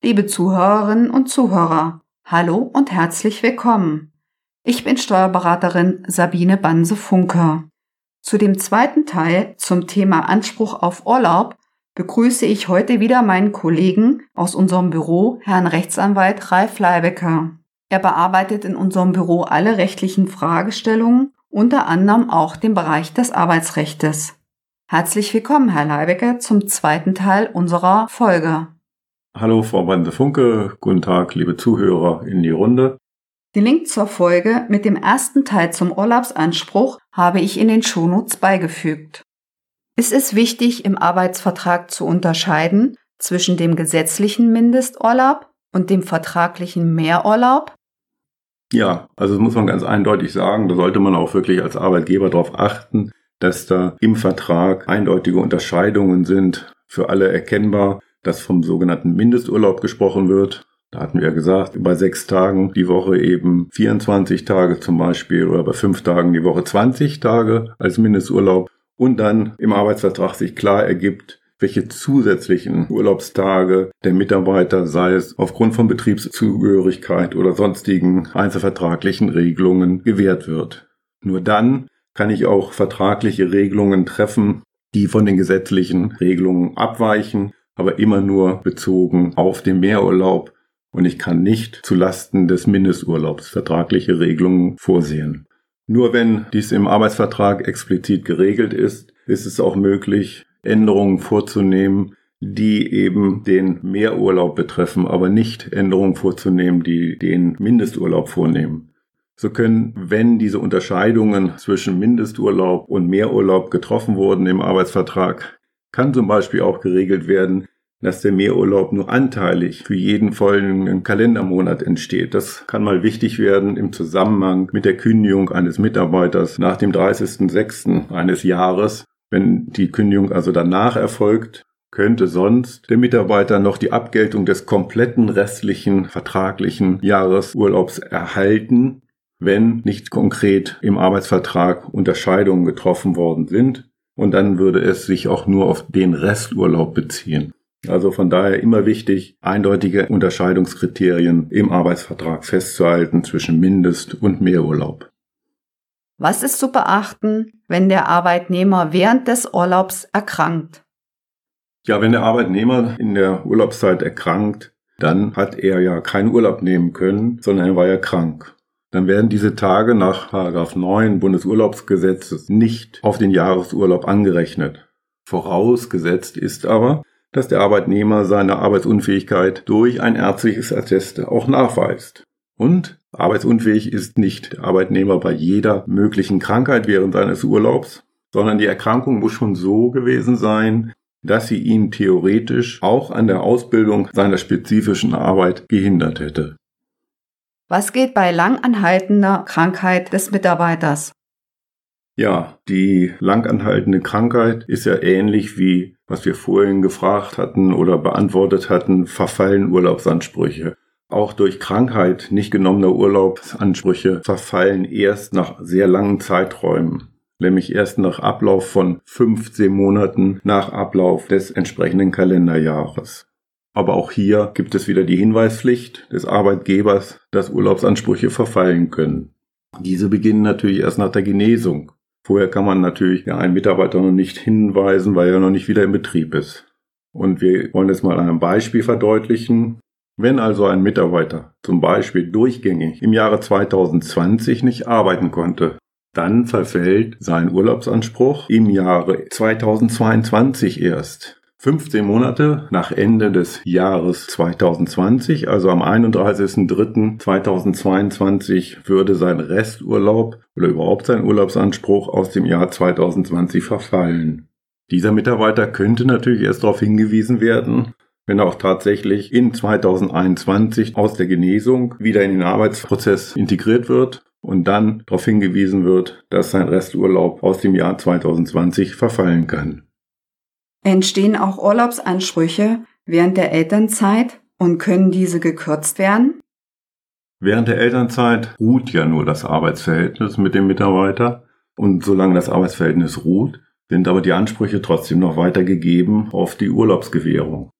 Liebe Zuhörerinnen und Zuhörer, hallo und herzlich willkommen. Ich bin Steuerberaterin Sabine Banse-Funke. Zu dem zweiten Teil zum Thema Anspruch auf Urlaub begrüße ich heute wieder meinen Kollegen aus unserem Büro, Herrn Rechtsanwalt Ralf Leibecker. Er bearbeitet in unserem Büro alle rechtlichen Fragestellungen, unter anderem auch den Bereich des Arbeitsrechtes. Herzlich willkommen, Herr Leibecker, zum zweiten Teil unserer Folge. Hallo, Frau Bande-Funke. Guten Tag, liebe Zuhörer in die Runde. Den Link zur Folge mit dem ersten Teil zum Urlaubsanspruch habe ich in den Shownotes beigefügt. Es ist wichtig, im Arbeitsvertrag zu unterscheiden zwischen dem gesetzlichen Mindesturlaub und dem vertraglichen Mehrurlaub. Ja, also das muss man ganz eindeutig sagen, da sollte man auch wirklich als Arbeitgeber darauf achten, dass da im Vertrag eindeutige Unterscheidungen sind, für alle erkennbar, dass vom sogenannten Mindesturlaub gesprochen wird. Da hatten wir ja gesagt, bei sechs Tagen die Woche eben 24 Tage zum Beispiel oder bei fünf Tagen die Woche 20 Tage als Mindesturlaub und dann im Arbeitsvertrag sich klar ergibt, welche zusätzlichen Urlaubstage der Mitarbeiter, sei es aufgrund von Betriebszugehörigkeit oder sonstigen einzelvertraglichen Regelungen, gewährt wird. Nur dann kann ich auch vertragliche Regelungen treffen, die von den gesetzlichen Regelungen abweichen, aber immer nur bezogen auf den Mehrurlaub und ich kann nicht zu Lasten des Mindesturlaubs vertragliche Regelungen vorsehen. Nur wenn dies im Arbeitsvertrag explizit geregelt ist, ist es auch möglich, Änderungen vorzunehmen, die eben den Mehrurlaub betreffen, aber nicht Änderungen vorzunehmen, die den Mindesturlaub vornehmen. So können, wenn diese Unterscheidungen zwischen Mindesturlaub und Mehrurlaub getroffen wurden im Arbeitsvertrag, kann zum Beispiel auch geregelt werden, dass der Mehrurlaub nur anteilig für jeden folgenden Kalendermonat entsteht. Das kann mal wichtig werden im Zusammenhang mit der Kündigung eines Mitarbeiters nach dem 30.06. eines Jahres. Wenn die Kündigung also danach erfolgt, könnte sonst der Mitarbeiter noch die Abgeltung des kompletten restlichen vertraglichen Jahresurlaubs erhalten, wenn nicht konkret im Arbeitsvertrag Unterscheidungen getroffen worden sind. Und dann würde es sich auch nur auf den Resturlaub beziehen. Also von daher immer wichtig, eindeutige Unterscheidungskriterien im Arbeitsvertrag festzuhalten zwischen Mindest- und Mehrurlaub. Was ist zu beachten, wenn der Arbeitnehmer während des Urlaubs erkrankt? Ja, wenn der Arbeitnehmer in der Urlaubszeit erkrankt, dann hat er ja keinen Urlaub nehmen können, sondern er war ja krank. Dann werden diese Tage nach 9 Bundesurlaubsgesetzes nicht auf den Jahresurlaub angerechnet. Vorausgesetzt ist aber, dass der Arbeitnehmer seine Arbeitsunfähigkeit durch ein ärztliches Attest auch nachweist. Und arbeitsunfähig ist nicht der Arbeitnehmer bei jeder möglichen Krankheit während seines Urlaubs, sondern die Erkrankung muss schon so gewesen sein, dass sie ihn theoretisch auch an der Ausbildung seiner spezifischen Arbeit gehindert hätte. Was geht bei langanhaltender Krankheit des Mitarbeiters? Ja, die langanhaltende Krankheit ist ja ähnlich wie, was wir vorhin gefragt hatten oder beantwortet hatten, verfallen Urlaubsansprüche. Auch durch Krankheit nicht genommener Urlaubsansprüche verfallen erst nach sehr langen Zeiträumen, nämlich erst nach Ablauf von 15 Monaten nach Ablauf des entsprechenden Kalenderjahres. Aber auch hier gibt es wieder die Hinweispflicht des Arbeitgebers, dass Urlaubsansprüche verfallen können. Diese beginnen natürlich erst nach der Genesung. Vorher kann man natürlich einen Mitarbeiter noch nicht hinweisen, weil er noch nicht wieder im Betrieb ist. Und wir wollen jetzt mal an einem Beispiel verdeutlichen. Wenn also ein Mitarbeiter zum Beispiel durchgängig im Jahre 2020 nicht arbeiten konnte, dann verfällt sein Urlaubsanspruch im Jahre 2022 erst. 15 Monate nach Ende des Jahres 2020, also am 31.03.2022, würde sein Resturlaub oder überhaupt sein Urlaubsanspruch aus dem Jahr 2020 verfallen. Dieser Mitarbeiter könnte natürlich erst darauf hingewiesen werden, wenn er auch tatsächlich in 2021 aus der Genesung wieder in den Arbeitsprozess integriert wird und dann darauf hingewiesen wird, dass sein Resturlaub aus dem Jahr 2020 verfallen kann. Entstehen auch Urlaubsansprüche während der Elternzeit und können diese gekürzt werden? Während der Elternzeit ruht ja nur das Arbeitsverhältnis mit dem Mitarbeiter und solange das Arbeitsverhältnis ruht, sind aber die Ansprüche trotzdem noch weiter gegeben auf die Urlaubsgewährung.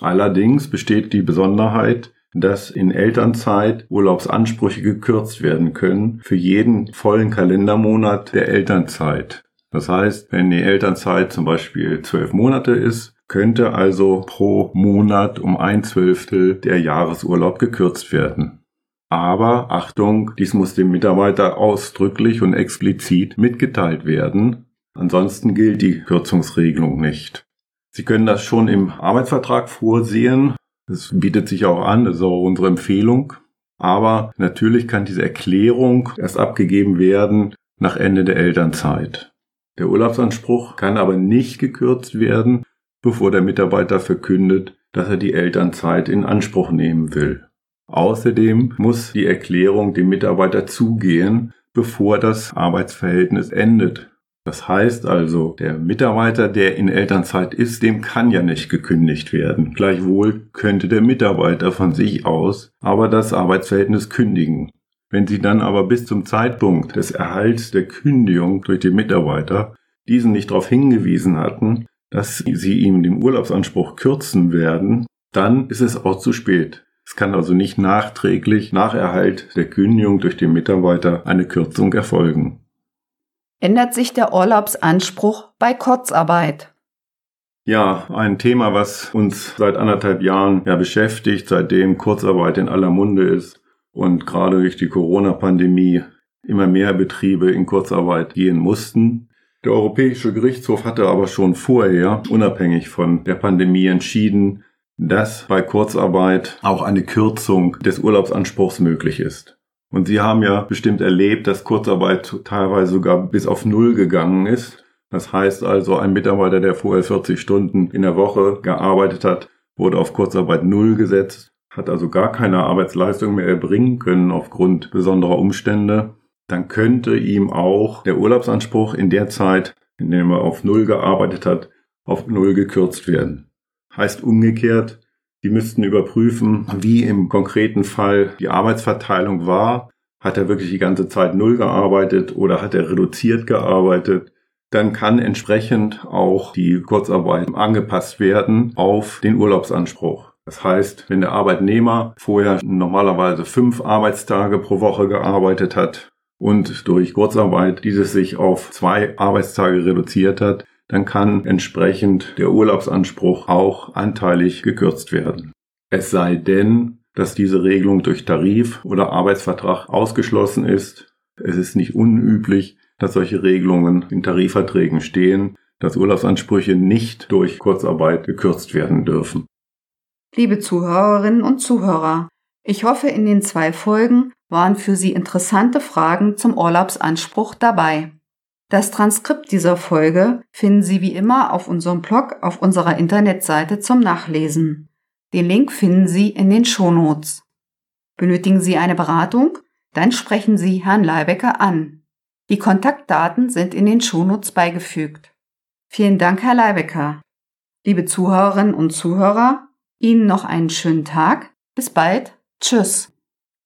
Allerdings besteht die Besonderheit, dass in Elternzeit Urlaubsansprüche gekürzt werden können für jeden vollen Kalendermonat der Elternzeit. Das heißt, wenn die Elternzeit zum Beispiel zwölf Monate ist, könnte also pro Monat um ein Zwölftel der Jahresurlaub gekürzt werden. Aber Achtung, dies muss dem Mitarbeiter ausdrücklich und explizit mitgeteilt werden, ansonsten gilt die Kürzungsregelung nicht. Sie können das schon im Arbeitsvertrag vorsehen, das bietet sich auch an, das ist auch unsere Empfehlung. Aber natürlich kann diese Erklärung erst abgegeben werden nach Ende der Elternzeit. Der Urlaubsanspruch kann aber nicht gekürzt werden, bevor der Mitarbeiter verkündet, dass er die Elternzeit in Anspruch nehmen will. Außerdem muss die Erklärung dem Mitarbeiter zugehen, bevor das Arbeitsverhältnis endet. Das heißt also, der Mitarbeiter, der in Elternzeit ist, dem kann ja nicht gekündigt werden. Gleichwohl könnte der Mitarbeiter von sich aus aber das Arbeitsverhältnis kündigen. Wenn Sie dann aber bis zum Zeitpunkt des Erhalts der Kündigung durch den Mitarbeiter diesen nicht darauf hingewiesen hatten, dass Sie ihm den Urlaubsanspruch kürzen werden, dann ist es auch zu spät. Es kann also nicht nachträglich nach Erhalt der Kündigung durch den Mitarbeiter eine Kürzung erfolgen ändert sich der Urlaubsanspruch bei Kurzarbeit? Ja, ein Thema, was uns seit anderthalb Jahren ja beschäftigt, seitdem Kurzarbeit in aller Munde ist und gerade durch die Corona-Pandemie immer mehr Betriebe in Kurzarbeit gehen mussten. Der Europäische Gerichtshof hatte aber schon vorher, unabhängig von der Pandemie, entschieden, dass bei Kurzarbeit auch eine Kürzung des Urlaubsanspruchs möglich ist. Und Sie haben ja bestimmt erlebt, dass Kurzarbeit teilweise sogar bis auf Null gegangen ist. Das heißt also, ein Mitarbeiter, der vorher 40 Stunden in der Woche gearbeitet hat, wurde auf Kurzarbeit Null gesetzt, hat also gar keine Arbeitsleistung mehr erbringen können aufgrund besonderer Umstände. Dann könnte ihm auch der Urlaubsanspruch in der Zeit, in der er auf Null gearbeitet hat, auf Null gekürzt werden. Heißt umgekehrt, die müssten überprüfen, wie im konkreten Fall die Arbeitsverteilung war. Hat er wirklich die ganze Zeit null gearbeitet oder hat er reduziert gearbeitet? Dann kann entsprechend auch die Kurzarbeit angepasst werden auf den Urlaubsanspruch. Das heißt, wenn der Arbeitnehmer vorher normalerweise fünf Arbeitstage pro Woche gearbeitet hat und durch Kurzarbeit dieses sich auf zwei Arbeitstage reduziert hat, dann kann entsprechend der Urlaubsanspruch auch anteilig gekürzt werden. Es sei denn, dass diese Regelung durch Tarif oder Arbeitsvertrag ausgeschlossen ist. Es ist nicht unüblich, dass solche Regelungen in Tarifverträgen stehen, dass Urlaubsansprüche nicht durch Kurzarbeit gekürzt werden dürfen. Liebe Zuhörerinnen und Zuhörer, ich hoffe, in den zwei Folgen waren für Sie interessante Fragen zum Urlaubsanspruch dabei. Das Transkript dieser Folge finden Sie wie immer auf unserem Blog auf unserer Internetseite zum Nachlesen. Den Link finden Sie in den Shownotes. Benötigen Sie eine Beratung? Dann sprechen Sie Herrn Leibecker an. Die Kontaktdaten sind in den Shownotes beigefügt. Vielen Dank, Herr Leibecker. Liebe Zuhörerinnen und Zuhörer, Ihnen noch einen schönen Tag. Bis bald. Tschüss.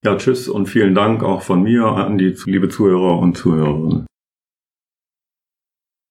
Ja, tschüss und vielen Dank auch von mir an die liebe Zuhörer und Zuhörerinnen.